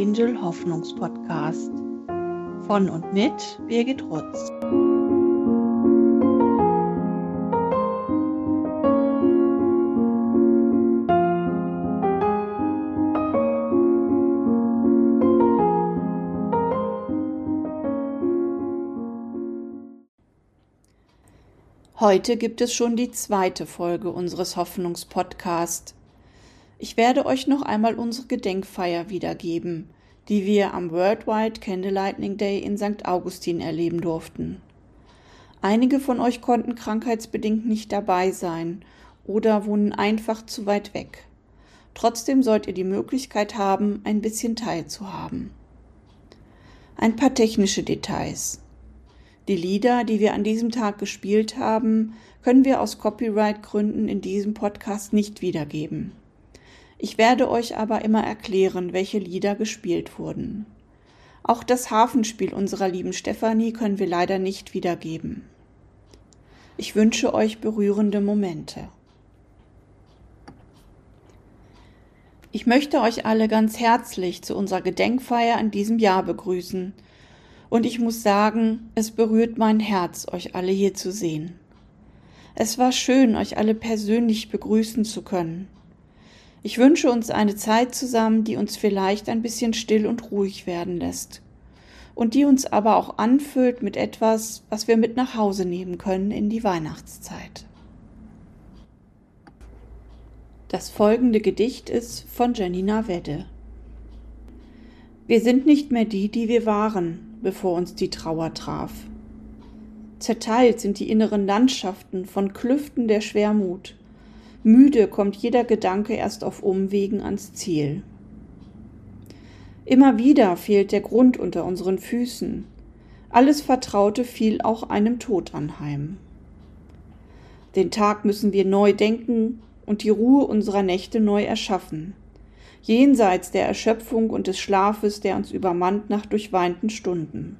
Angel Hoffnungspodcast von und mit Birgit Rutz. Heute gibt es schon die zweite Folge unseres Hoffnungspodcasts. Ich werde euch noch einmal unsere Gedenkfeier wiedergeben, die wir am Worldwide Candlelightning Day in St. Augustin erleben durften. Einige von euch konnten krankheitsbedingt nicht dabei sein oder wohnen einfach zu weit weg. Trotzdem sollt ihr die Möglichkeit haben, ein bisschen teilzuhaben. Ein paar technische Details. Die Lieder, die wir an diesem Tag gespielt haben, können wir aus Copyright-Gründen in diesem Podcast nicht wiedergeben. Ich werde euch aber immer erklären, welche Lieder gespielt wurden. Auch das Hafenspiel unserer lieben Stefanie können wir leider nicht wiedergeben. Ich wünsche euch berührende Momente. Ich möchte euch alle ganz herzlich zu unserer Gedenkfeier in diesem Jahr begrüßen. Und ich muss sagen, es berührt mein Herz, euch alle hier zu sehen. Es war schön, euch alle persönlich begrüßen zu können. Ich wünsche uns eine Zeit zusammen, die uns vielleicht ein bisschen still und ruhig werden lässt und die uns aber auch anfüllt mit etwas, was wir mit nach Hause nehmen können in die Weihnachtszeit. Das folgende Gedicht ist von Janina Wedde. Wir sind nicht mehr die, die wir waren, bevor uns die Trauer traf. Zerteilt sind die inneren Landschaften von Klüften der Schwermut, Müde kommt jeder Gedanke erst auf Umwegen ans Ziel. Immer wieder fehlt der Grund unter unseren Füßen. Alles Vertraute fiel auch einem Tod anheim. Den Tag müssen wir neu denken und die Ruhe unserer Nächte neu erschaffen. Jenseits der Erschöpfung und des Schlafes, der uns übermannt nach durchweinten Stunden.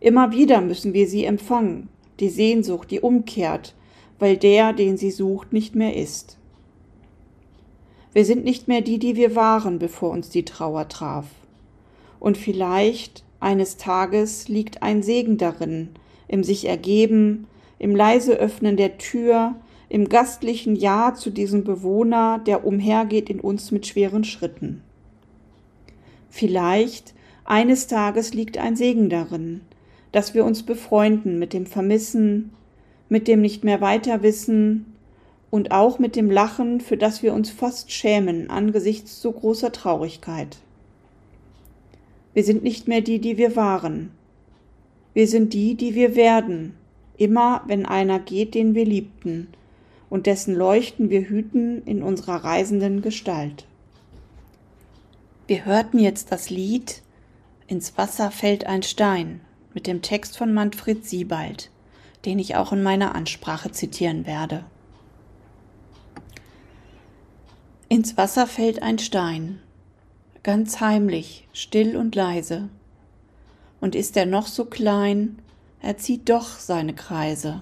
Immer wieder müssen wir sie empfangen, die Sehnsucht, die umkehrt, weil der, den sie sucht, nicht mehr ist. Wir sind nicht mehr die, die wir waren, bevor uns die Trauer traf. Und vielleicht eines Tages liegt ein Segen darin, im sich ergeben, im leise Öffnen der Tür, im gastlichen Ja zu diesem Bewohner, der umhergeht in uns mit schweren Schritten. Vielleicht eines Tages liegt ein Segen darin, dass wir uns befreunden mit dem Vermissen, mit dem nicht mehr weiter wissen und auch mit dem Lachen, für das wir uns fast schämen angesichts so großer Traurigkeit. Wir sind nicht mehr die, die wir waren. Wir sind die, die wir werden, immer wenn einer geht, den wir liebten, und dessen Leuchten wir hüten in unserer reisenden Gestalt. Wir hörten jetzt das Lied Ins Wasser fällt ein Stein mit dem Text von Manfred Siebald den ich auch in meiner Ansprache zitieren werde. Ins Wasser fällt ein Stein, ganz heimlich, still und leise, und ist er noch so klein, er zieht doch seine Kreise.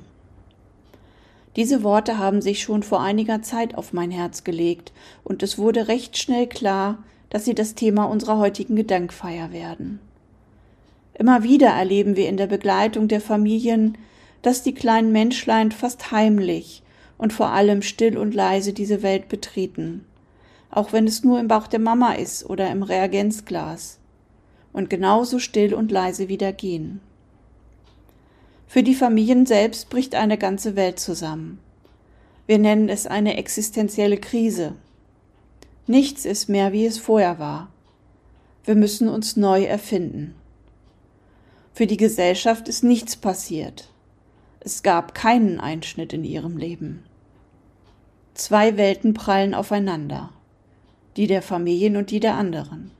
Diese Worte haben sich schon vor einiger Zeit auf mein Herz gelegt, und es wurde recht schnell klar, dass sie das Thema unserer heutigen Gedenkfeier werden. Immer wieder erleben wir in der Begleitung der Familien, dass die kleinen Menschlein fast heimlich und vor allem still und leise diese Welt betreten, auch wenn es nur im Bauch der Mama ist oder im Reagenzglas, und genauso still und leise wieder gehen. Für die Familien selbst bricht eine ganze Welt zusammen. Wir nennen es eine existenzielle Krise. Nichts ist mehr, wie es vorher war. Wir müssen uns neu erfinden. Für die Gesellschaft ist nichts passiert. Es gab keinen Einschnitt in ihrem Leben. Zwei Welten prallen aufeinander, die der Familien und die der anderen.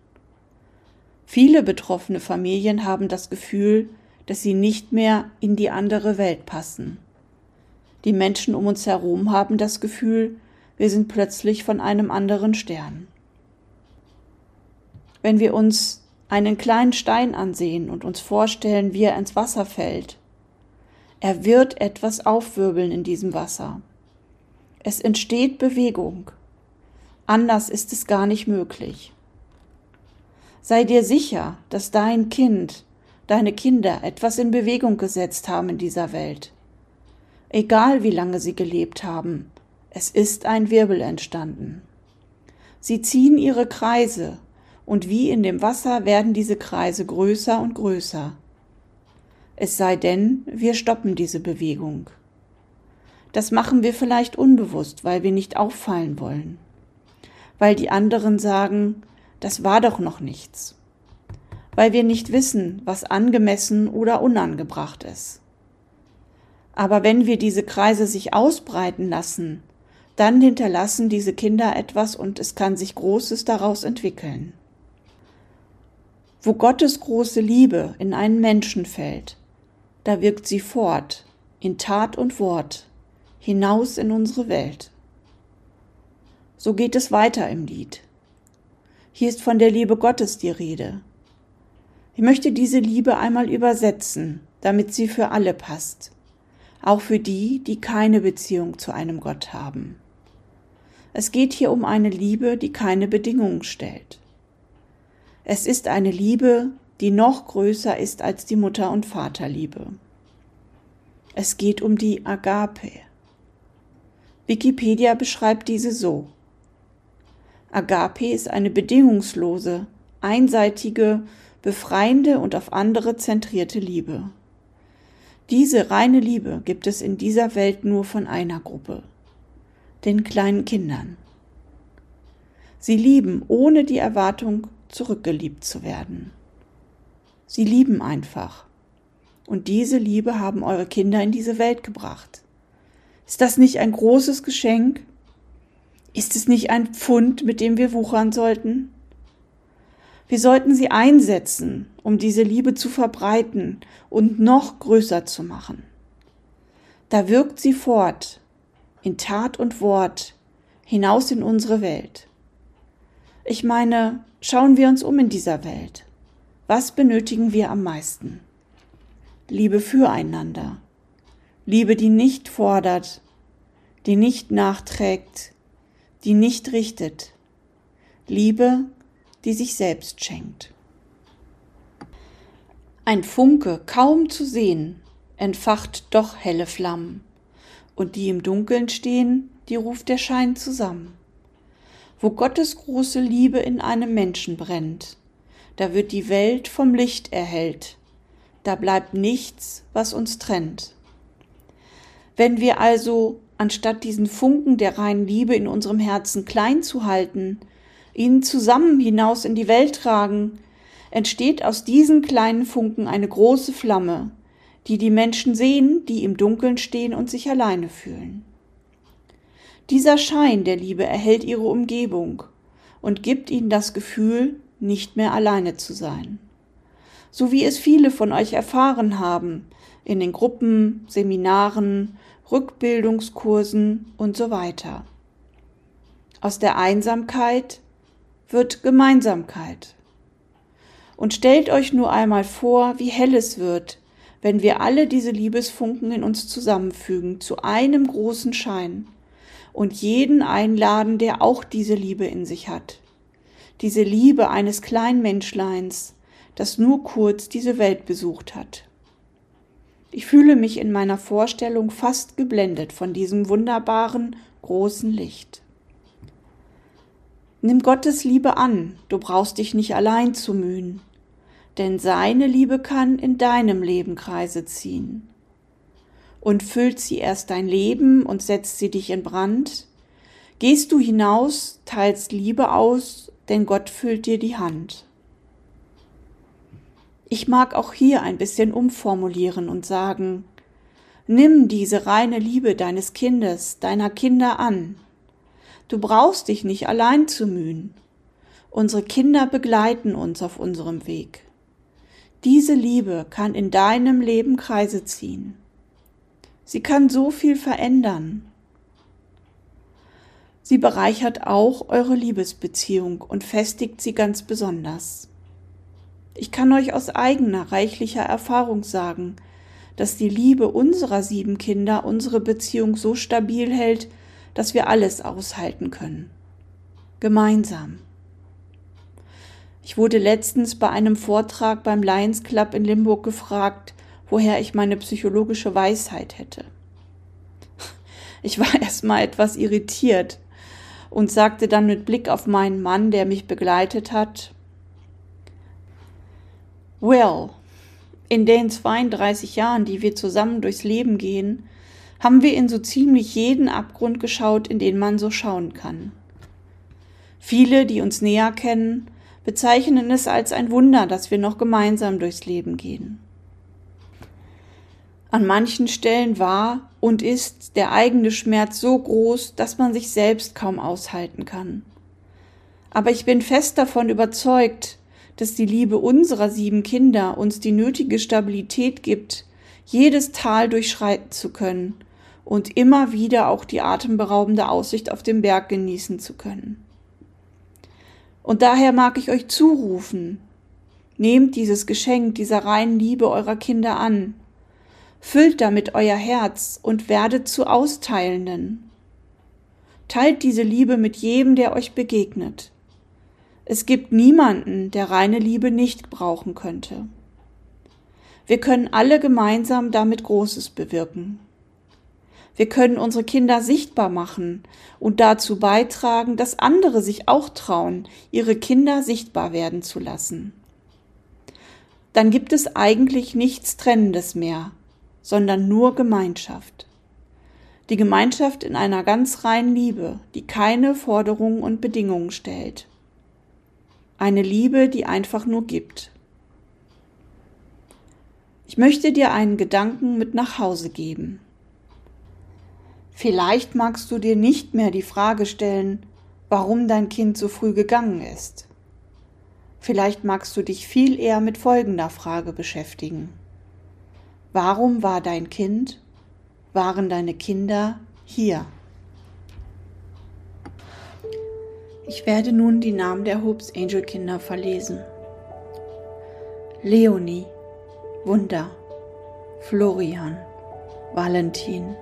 Viele betroffene Familien haben das Gefühl, dass sie nicht mehr in die andere Welt passen. Die Menschen um uns herum haben das Gefühl, wir sind plötzlich von einem anderen Stern. Wenn wir uns einen kleinen Stein ansehen und uns vorstellen, wie er ins Wasser fällt, er wird etwas aufwirbeln in diesem Wasser. Es entsteht Bewegung. Anders ist es gar nicht möglich. Sei dir sicher, dass dein Kind, deine Kinder etwas in Bewegung gesetzt haben in dieser Welt. Egal wie lange sie gelebt haben, es ist ein Wirbel entstanden. Sie ziehen ihre Kreise, und wie in dem Wasser werden diese Kreise größer und größer. Es sei denn, wir stoppen diese Bewegung. Das machen wir vielleicht unbewusst, weil wir nicht auffallen wollen. Weil die anderen sagen, das war doch noch nichts. Weil wir nicht wissen, was angemessen oder unangebracht ist. Aber wenn wir diese Kreise sich ausbreiten lassen, dann hinterlassen diese Kinder etwas und es kann sich Großes daraus entwickeln. Wo Gottes große Liebe in einen Menschen fällt, da wirkt sie fort, in Tat und Wort, hinaus in unsere Welt. So geht es weiter im Lied. Hier ist von der Liebe Gottes die Rede. Ich möchte diese Liebe einmal übersetzen, damit sie für alle passt, auch für die, die keine Beziehung zu einem Gott haben. Es geht hier um eine Liebe, die keine Bedingungen stellt. Es ist eine Liebe, die noch größer ist als die Mutter- und Vaterliebe. Es geht um die Agape. Wikipedia beschreibt diese so. Agape ist eine bedingungslose, einseitige, befreiende und auf andere zentrierte Liebe. Diese reine Liebe gibt es in dieser Welt nur von einer Gruppe, den kleinen Kindern. Sie lieben ohne die Erwartung, zurückgeliebt zu werden. Sie lieben einfach. Und diese Liebe haben eure Kinder in diese Welt gebracht. Ist das nicht ein großes Geschenk? Ist es nicht ein Pfund, mit dem wir wuchern sollten? Wir sollten sie einsetzen, um diese Liebe zu verbreiten und noch größer zu machen. Da wirkt sie fort, in Tat und Wort, hinaus in unsere Welt. Ich meine, schauen wir uns um in dieser Welt. Was benötigen wir am meisten? Liebe füreinander. Liebe, die nicht fordert, die nicht nachträgt, die nicht richtet. Liebe, die sich selbst schenkt. Ein Funke, kaum zu sehen, entfacht doch helle Flammen, und die im Dunkeln stehen, die ruft der Schein zusammen. Wo Gottes große Liebe in einem Menschen brennt, da wird die Welt vom Licht erhellt, da bleibt nichts, was uns trennt. Wenn wir also, anstatt diesen Funken der reinen Liebe in unserem Herzen klein zu halten, ihn zusammen hinaus in die Welt tragen, entsteht aus diesen kleinen Funken eine große Flamme, die die Menschen sehen, die im Dunkeln stehen und sich alleine fühlen. Dieser Schein der Liebe erhält ihre Umgebung und gibt ihnen das Gefühl, nicht mehr alleine zu sein. So wie es viele von euch erfahren haben, in den Gruppen, Seminaren, Rückbildungskursen und so weiter. Aus der Einsamkeit wird Gemeinsamkeit. Und stellt euch nur einmal vor, wie hell es wird, wenn wir alle diese Liebesfunken in uns zusammenfügen zu einem großen Schein und jeden einladen, der auch diese Liebe in sich hat diese Liebe eines kleinen Menschleins, das nur kurz diese Welt besucht hat. Ich fühle mich in meiner Vorstellung fast geblendet von diesem wunderbaren, großen Licht. Nimm Gottes Liebe an, du brauchst dich nicht allein zu mühen, denn seine Liebe kann in deinem Leben Kreise ziehen. Und füllt sie erst dein Leben und setzt sie dich in Brand, gehst du hinaus, teilst Liebe aus denn Gott füllt dir die Hand. Ich mag auch hier ein bisschen umformulieren und sagen, nimm diese reine Liebe deines Kindes, deiner Kinder an. Du brauchst dich nicht allein zu mühen. Unsere Kinder begleiten uns auf unserem Weg. Diese Liebe kann in deinem Leben Kreise ziehen. Sie kann so viel verändern. Sie bereichert auch eure Liebesbeziehung und festigt sie ganz besonders. Ich kann euch aus eigener reichlicher Erfahrung sagen, dass die Liebe unserer sieben Kinder unsere Beziehung so stabil hält, dass wir alles aushalten können. Gemeinsam. Ich wurde letztens bei einem Vortrag beim Lions Club in Limburg gefragt, woher ich meine psychologische Weisheit hätte. Ich war erstmal etwas irritiert und sagte dann mit Blick auf meinen Mann, der mich begleitet hat, Well, in den 32 Jahren, die wir zusammen durchs Leben gehen, haben wir in so ziemlich jeden Abgrund geschaut, in den man so schauen kann. Viele, die uns näher kennen, bezeichnen es als ein Wunder, dass wir noch gemeinsam durchs Leben gehen. An manchen Stellen war und ist der eigene Schmerz so groß, dass man sich selbst kaum aushalten kann. Aber ich bin fest davon überzeugt, dass die Liebe unserer sieben Kinder uns die nötige Stabilität gibt, jedes Tal durchschreiten zu können und immer wieder auch die atemberaubende Aussicht auf den Berg genießen zu können. Und daher mag ich euch zurufen, nehmt dieses Geschenk dieser reinen Liebe eurer Kinder an, füllt damit euer Herz und werdet zu Austeilenden. Teilt diese Liebe mit jedem, der euch begegnet. Es gibt niemanden, der reine Liebe nicht brauchen könnte. Wir können alle gemeinsam damit Großes bewirken. Wir können unsere Kinder sichtbar machen und dazu beitragen, dass andere sich auch trauen, ihre Kinder sichtbar werden zu lassen. Dann gibt es eigentlich nichts Trennendes mehr, sondern nur Gemeinschaft. Die Gemeinschaft in einer ganz reinen Liebe, die keine Forderungen und Bedingungen stellt. Eine Liebe, die einfach nur gibt. Ich möchte dir einen Gedanken mit nach Hause geben. Vielleicht magst du dir nicht mehr die Frage stellen, warum dein Kind so früh gegangen ist. Vielleicht magst du dich viel eher mit folgender Frage beschäftigen. Warum war dein Kind, waren deine Kinder hier? Ich werde nun die Namen der Hopes Angel Kinder verlesen. Leonie, Wunder, Florian, Valentin,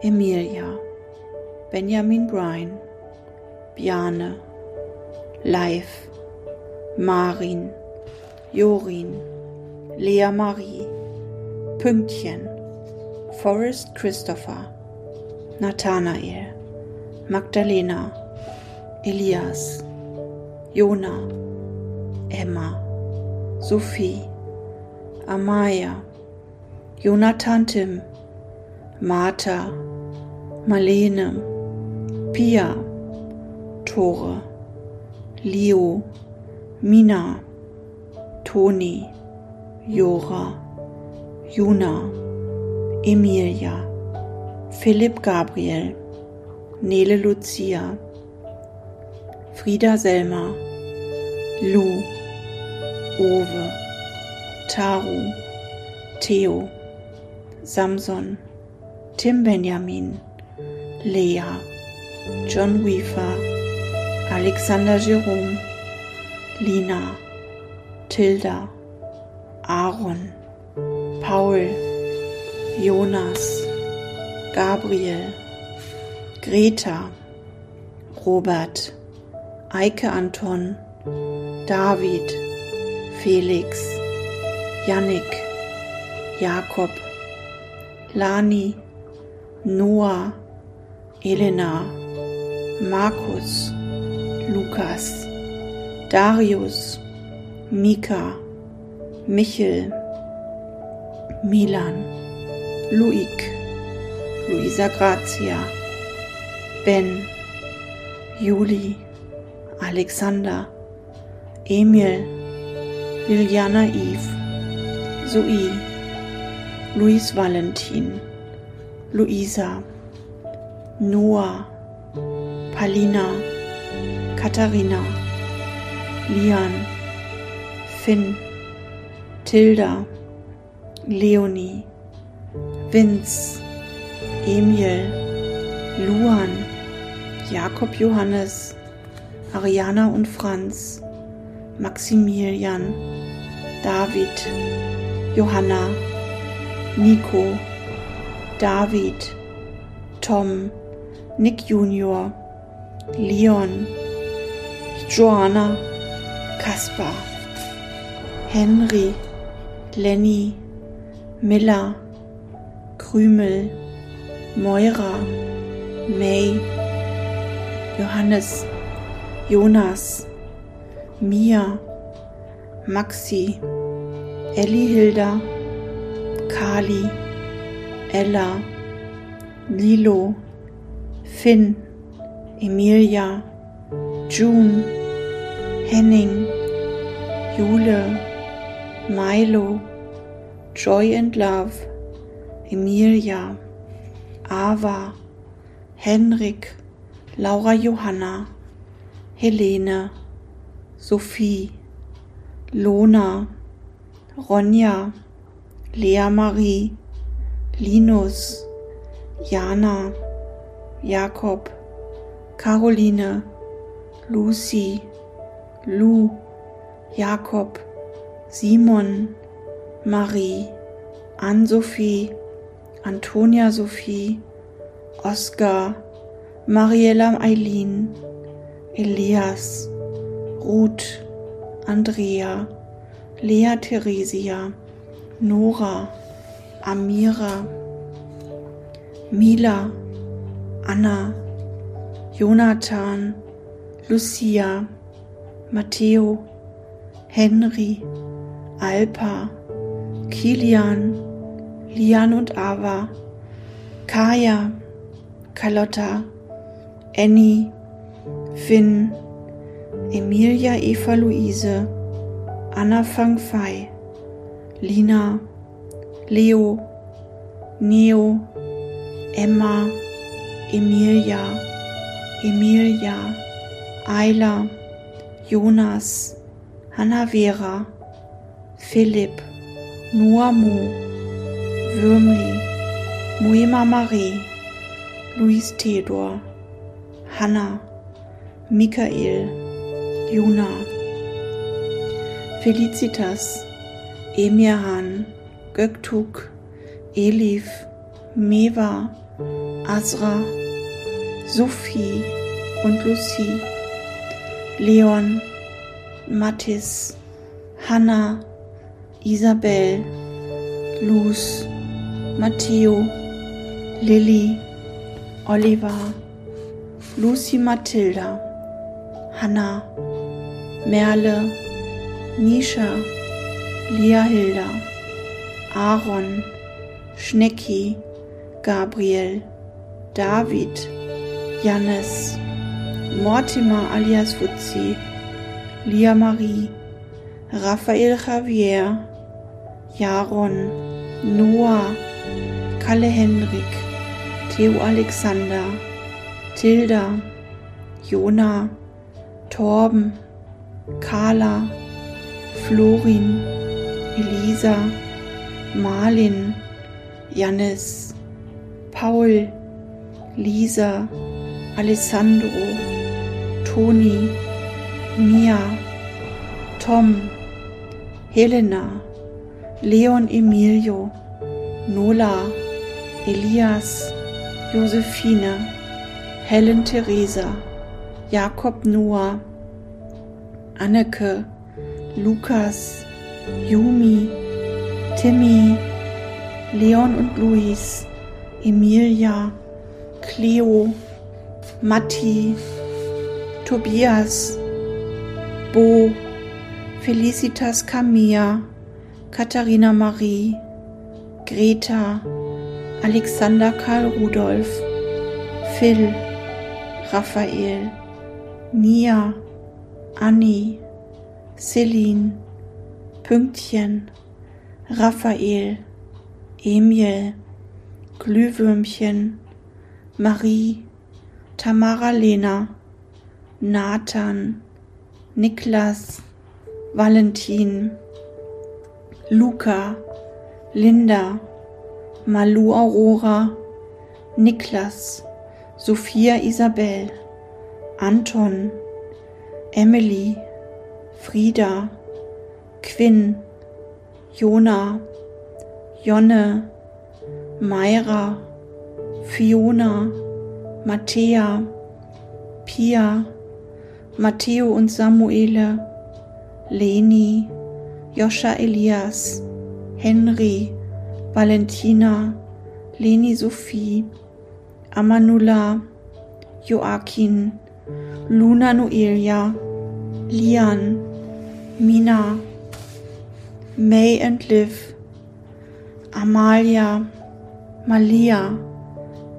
Emilia, Benjamin Bryan, Biane, Leif, Marin, Jorin, Lea Marie, Pünktchen, Forrest Christopher, Nathanael, Magdalena, Elias, Jona, Emma, Sophie, Amaya, Jonathan Tim, Martha, Marlene, Pia, Tore, Leo, Mina, Toni, Jora, Juna, Emilia, Philipp Gabriel, Nele Lucia, Frieda Selma, Lou, Owe, Taru, Theo, Samson, Tim Benjamin, Lea, John Weaver, Alexander Jerome, Lina, Tilda, Aaron, Paul, Jonas, Gabriel, Greta, Robert, Eike Anton, David, Felix, Jannik, Jakob, Lani, Noah, Elena, Markus, Lukas, Darius, Mika, Michel, Milan, Luik, Luisa Grazia, Ben, Juli, Alexander, Emil, Liliana Eve, Zoe, Luis Valentin, Luisa, Noah, Palina, Katharina, Lian, Finn, Tilda, Leonie, Vince, Emil, Luan, Jakob Johannes, Ariana und Franz, Maximilian, David, Johanna, Nico, David, Tom, Nick Junior, Leon, Joanna, Kaspar, Henry, Lenny, Miller, Krümel, Moira, May, Johannes, Jonas, Mia, Maxi, Elli Hilda, Kali, Ella, Lilo, Finn, Emilia, June, Henning, Jule, Milo, Joy and Love, Emilia, Ava, Henrik, Laura Johanna, Helene, Sophie, Lona, Ronja, Lea Marie, Linus, Jana, Jakob, Caroline, Lucy, Lou, Jakob, Simon, Marie, Ann-Sophie, Antonia Sophie, Oskar, Mariella Eileen, Elias, Ruth, Andrea, Lea Theresia, Nora, Amira, Mila, Anna, Jonathan, Lucia, Matteo, Henry, Alpa, Kilian, Lian und Ava, Kaya, Carlotta, Annie, Finn, Emilia Eva Luise, Anna Fang Fei, Lina, Leo, Neo, Emma, Emilia, Emilia, Ayla, Jonas, Hanna Vera, Philipp, Noamo, Würmli, Moema Marie, Luis Theodor, Hanna, Michael, Juna, Felicitas, Emirhan, Göktuk, Elif, Meva, Azra, Sophie und Lucie, Leon, Mathis, Hanna, Isabel, Luz, Matteo, Lilly, Oliver, Lucy Mathilda, Hanna, Merle, Nisha, Lia Hilda, Aaron, Schnecki, Gabriel, David, Jannes, Mortimer alias Fuzzi, Lia Marie, Raphael Javier, Jaron, Noah, Kalle Henrik, Theo Alexander, Tilda, Jona, Torben, Carla, Florin, Elisa, Marlin, Jannis, Paul, Lisa, Alessandro, Toni, Mia, Tom, Helena, Leon Emilio, Nola, Elias, Josephine, Helen Theresa, Jakob Noah, Anneke, Lukas, Yumi, Timmy, Leon und Luis, Emilia, Cleo, Matti, Tobias, Bo, Felicitas Camilla, Katharina Marie, Greta, Alexander Karl Rudolf, Phil, Raphael, Nia, Annie, Celine, Pünktchen, Raphael, Emil, Glühwürmchen, Marie, Tamara Lena, Nathan, Niklas, Valentin, Luca, Linda, Malu Aurora, Niklas, Sophia Isabel, Anton, Emily, Frieda, Quinn, Jona, Jonne, Mayra, Fiona, Matthäa, Pia, Matteo und Samuele, Leni, Joscha Elias, Henry, Valentina, Leni Sophie, Amanula, Joaquin, Luna Noelia, Lian, Mina, May and Liv, Amalia, Malia,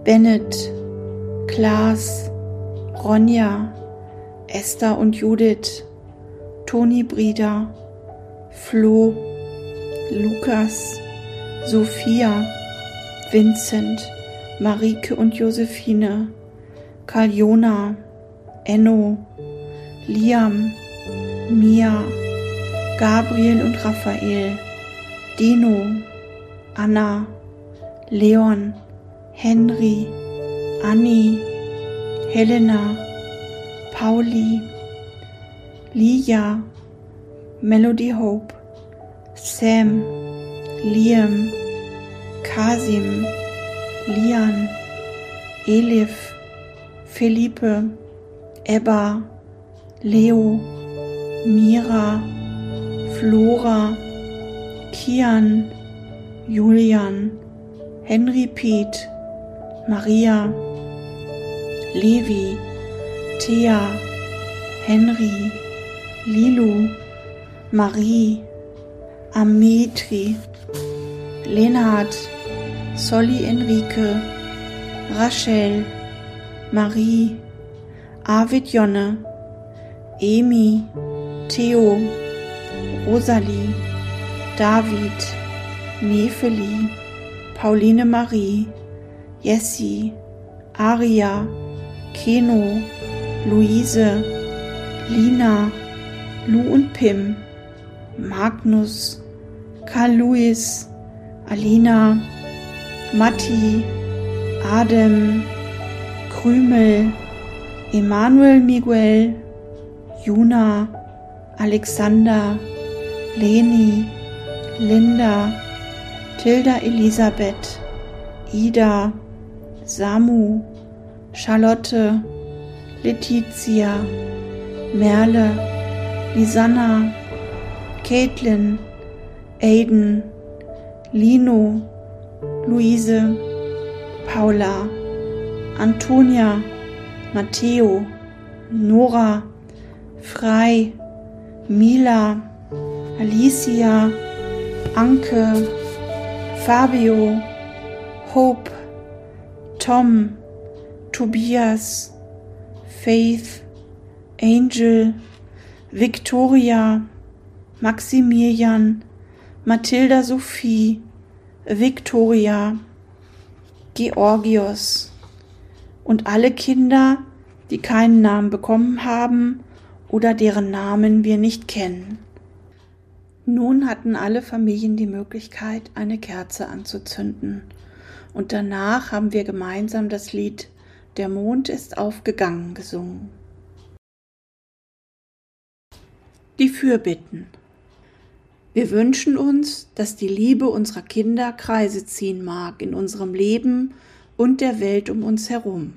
Bennett, Klaas, Ronja, Esther und Judith, Toni Brieda, Flo, Lukas, Sophia, Vincent, Marike und Josephine, Kaljona, Enno, Liam, Mia, Gabriel und Raphael, Dino, Anna, Leon, Henry, Annie, Helena, Pauli, Lia, Melody Hope, Sam, Liam, Kasim, Lian, Elif, Felipe, Ebba, Leo, Mira, Flora, Kian, Julian, Henry Piet, Maria, Levi, Thea, Henry, Lilu, Marie, Ametri, Lenard, Solly Enrique, Rachel, Marie, Arvid Jonne, Emi, Theo, Rosalie, David, Nefeli, Pauline Marie, Jessie, Aria, Keno, Luise, Lina, Lu und Pim, Magnus, Karl Louis, Alina, Matti, Adem, Krümel, Emanuel Miguel, Juna, Alexander, Leni, Linda, Tilda Elisabeth, Ida, Samu, Charlotte, Letizia, Merle, Lisanna, Caitlin, Aiden, Lino, Luise, Paula, Antonia, Matteo, Nora, Frei, Mila, Alicia, Anke, Fabio, Hope, Tom, Tobias, Faith, Angel, Victoria, Maximilian, Mathilda Sophie, Victoria, Georgios und alle Kinder, die keinen Namen bekommen haben oder deren Namen wir nicht kennen. Nun hatten alle Familien die Möglichkeit, eine Kerze anzuzünden, und danach haben wir gemeinsam das Lied Der Mond ist aufgegangen gesungen. Die Fürbitten. Wir wünschen uns, dass die Liebe unserer Kinder Kreise ziehen mag in unserem Leben und der Welt um uns herum.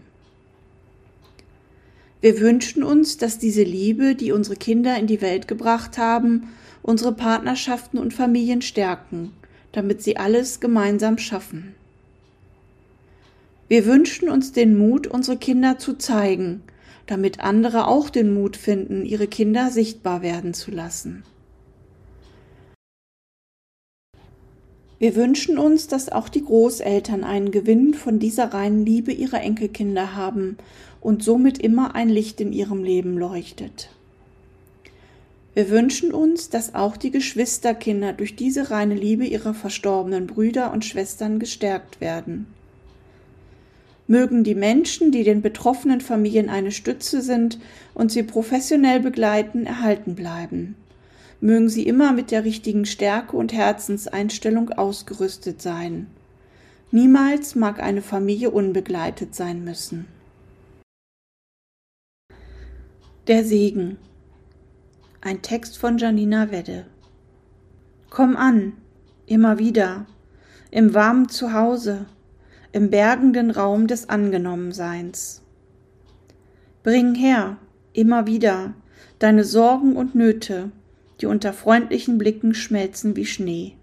Wir wünschen uns, dass diese Liebe, die unsere Kinder in die Welt gebracht haben, unsere Partnerschaften und Familien stärken, damit sie alles gemeinsam schaffen. Wir wünschen uns den Mut, unsere Kinder zu zeigen, damit andere auch den Mut finden, ihre Kinder sichtbar werden zu lassen. Wir wünschen uns, dass auch die Großeltern einen Gewinn von dieser reinen Liebe ihrer Enkelkinder haben und somit immer ein Licht in ihrem Leben leuchtet. Wir wünschen uns, dass auch die Geschwisterkinder durch diese reine Liebe ihrer verstorbenen Brüder und Schwestern gestärkt werden. Mögen die Menschen, die den betroffenen Familien eine Stütze sind und sie professionell begleiten, erhalten bleiben. Mögen sie immer mit der richtigen Stärke und Herzenseinstellung ausgerüstet sein. Niemals mag eine Familie unbegleitet sein müssen. Der Segen. Ein Text von Janina Wedde. Komm an, immer wieder, im warmen Zuhause, im bergenden Raum des Angenommenseins. Bring her, immer wieder, deine Sorgen und Nöte, die unter freundlichen Blicken schmelzen wie Schnee.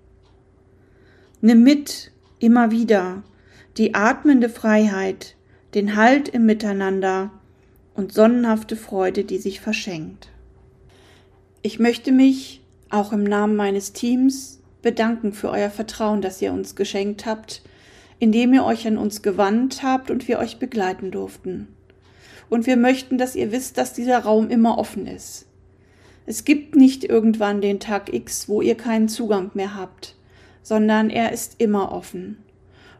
Nimm mit, immer wieder, die atmende Freiheit, den Halt im Miteinander und sonnenhafte Freude, die sich verschenkt. Ich möchte mich auch im Namen meines Teams bedanken für euer Vertrauen, das ihr uns geschenkt habt, indem ihr euch an uns gewandt habt und wir euch begleiten durften. Und wir möchten, dass ihr wisst, dass dieser Raum immer offen ist. Es gibt nicht irgendwann den Tag X, wo ihr keinen Zugang mehr habt, sondern er ist immer offen.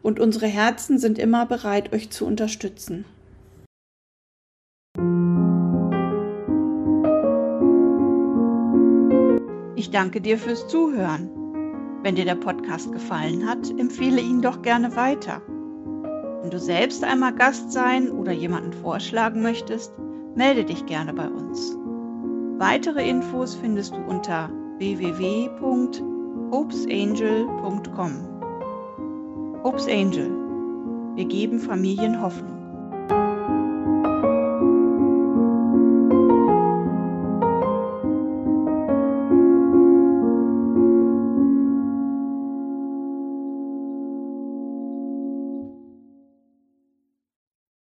Und unsere Herzen sind immer bereit, euch zu unterstützen. Ich danke dir fürs Zuhören. Wenn dir der Podcast gefallen hat, empfehle ihn doch gerne weiter. Wenn du selbst einmal Gast sein oder jemanden vorschlagen möchtest, melde dich gerne bei uns. Weitere Infos findest du unter www.hopesangel.com. Hopes Angel. Wir geben Familien Hoffnung.